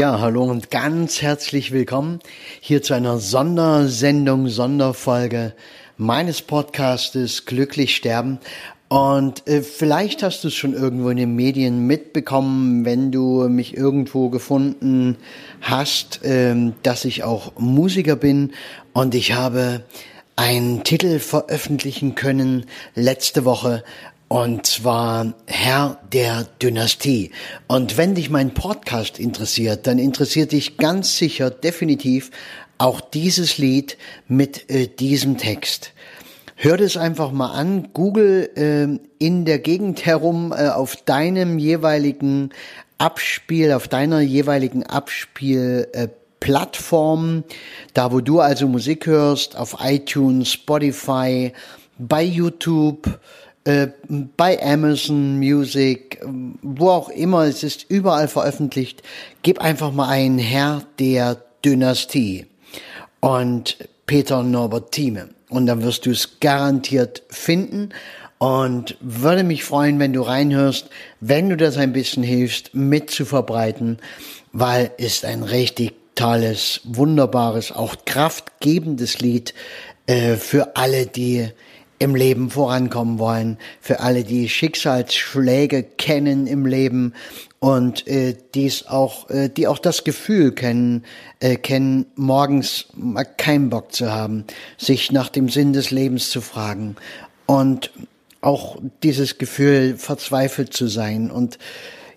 Ja, hallo und ganz herzlich willkommen hier zu einer Sondersendung, Sonderfolge meines Podcastes Glücklich Sterben. Und äh, vielleicht hast du es schon irgendwo in den Medien mitbekommen, wenn du mich irgendwo gefunden hast, äh, dass ich auch Musiker bin und ich habe einen Titel veröffentlichen können letzte Woche und zwar Herr der Dynastie. Und wenn dich mein Podcast interessiert, dann interessiert dich ganz sicher definitiv auch dieses Lied mit äh, diesem Text. Hör das einfach mal an, google äh, in der Gegend herum äh, auf deinem jeweiligen Abspiel, auf deiner jeweiligen Abspielplattform, äh, da wo du also Musik hörst, auf iTunes, Spotify, bei YouTube, äh, bei Amazon Music, wo auch immer, es ist überall veröffentlicht. Gib einfach mal ein Herr der Dynastie und Peter Norbert Thieme. Und dann wirst du es garantiert finden und würde mich freuen, wenn du reinhörst, wenn du das ein bisschen hilfst, mit zu verbreiten, weil ist ein richtig tolles, wunderbares, auch kraftgebendes Lied äh, für alle, die im Leben vorankommen wollen, für alle, die Schicksalsschläge kennen im Leben und äh, dies auch, äh, die auch das Gefühl kennen, äh, kennen, morgens mal keinen Bock zu haben, sich nach dem Sinn des Lebens zu fragen und auch dieses Gefühl verzweifelt zu sein und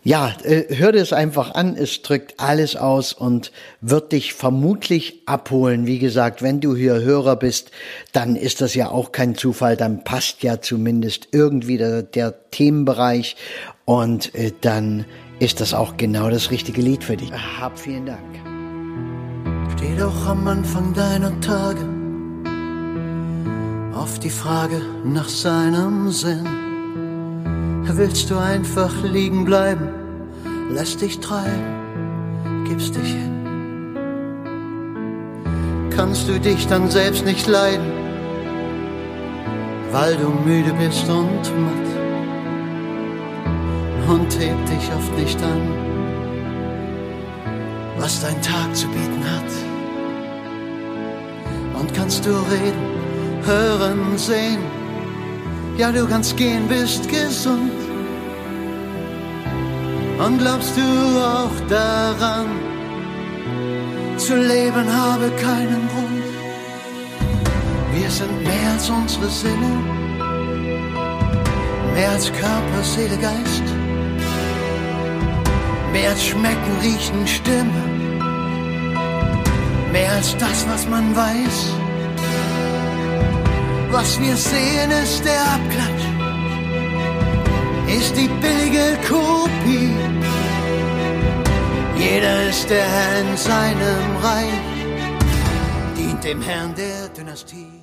ja, äh, hör dir es einfach an, es drückt alles aus und wird dich vermutlich abholen. Wie gesagt, wenn du hier Hörer bist, dann ist das ja auch kein Zufall, dann passt ja zumindest irgendwie der, der Themenbereich und äh, dann ist das auch genau das richtige Lied für dich. Hab vielen Dank. Steh doch am Anfang deiner Tage auf die Frage nach seinem Sinn. Willst du einfach liegen bleiben, lässt dich treiben, gibst dich hin. Kannst du dich dann selbst nicht leiden, weil du müde bist und matt. Und hebt dich oft nicht an, was dein Tag zu bieten hat. Und kannst du reden, hören, sehen, ja du kannst gehen, bist gesund. Und glaubst du auch daran, zu leben habe keinen Grund. Wir sind mehr als unsere Sinne, mehr als Körper, Seele, Geist mehr als schmecken, riechen, Stimme, mehr als das, was man weiß. Was wir sehen, ist der Abklatsch, ist die billige Kopie. Jeder ist der Herr in seinem Reich, dient dem Herrn der Dynastie.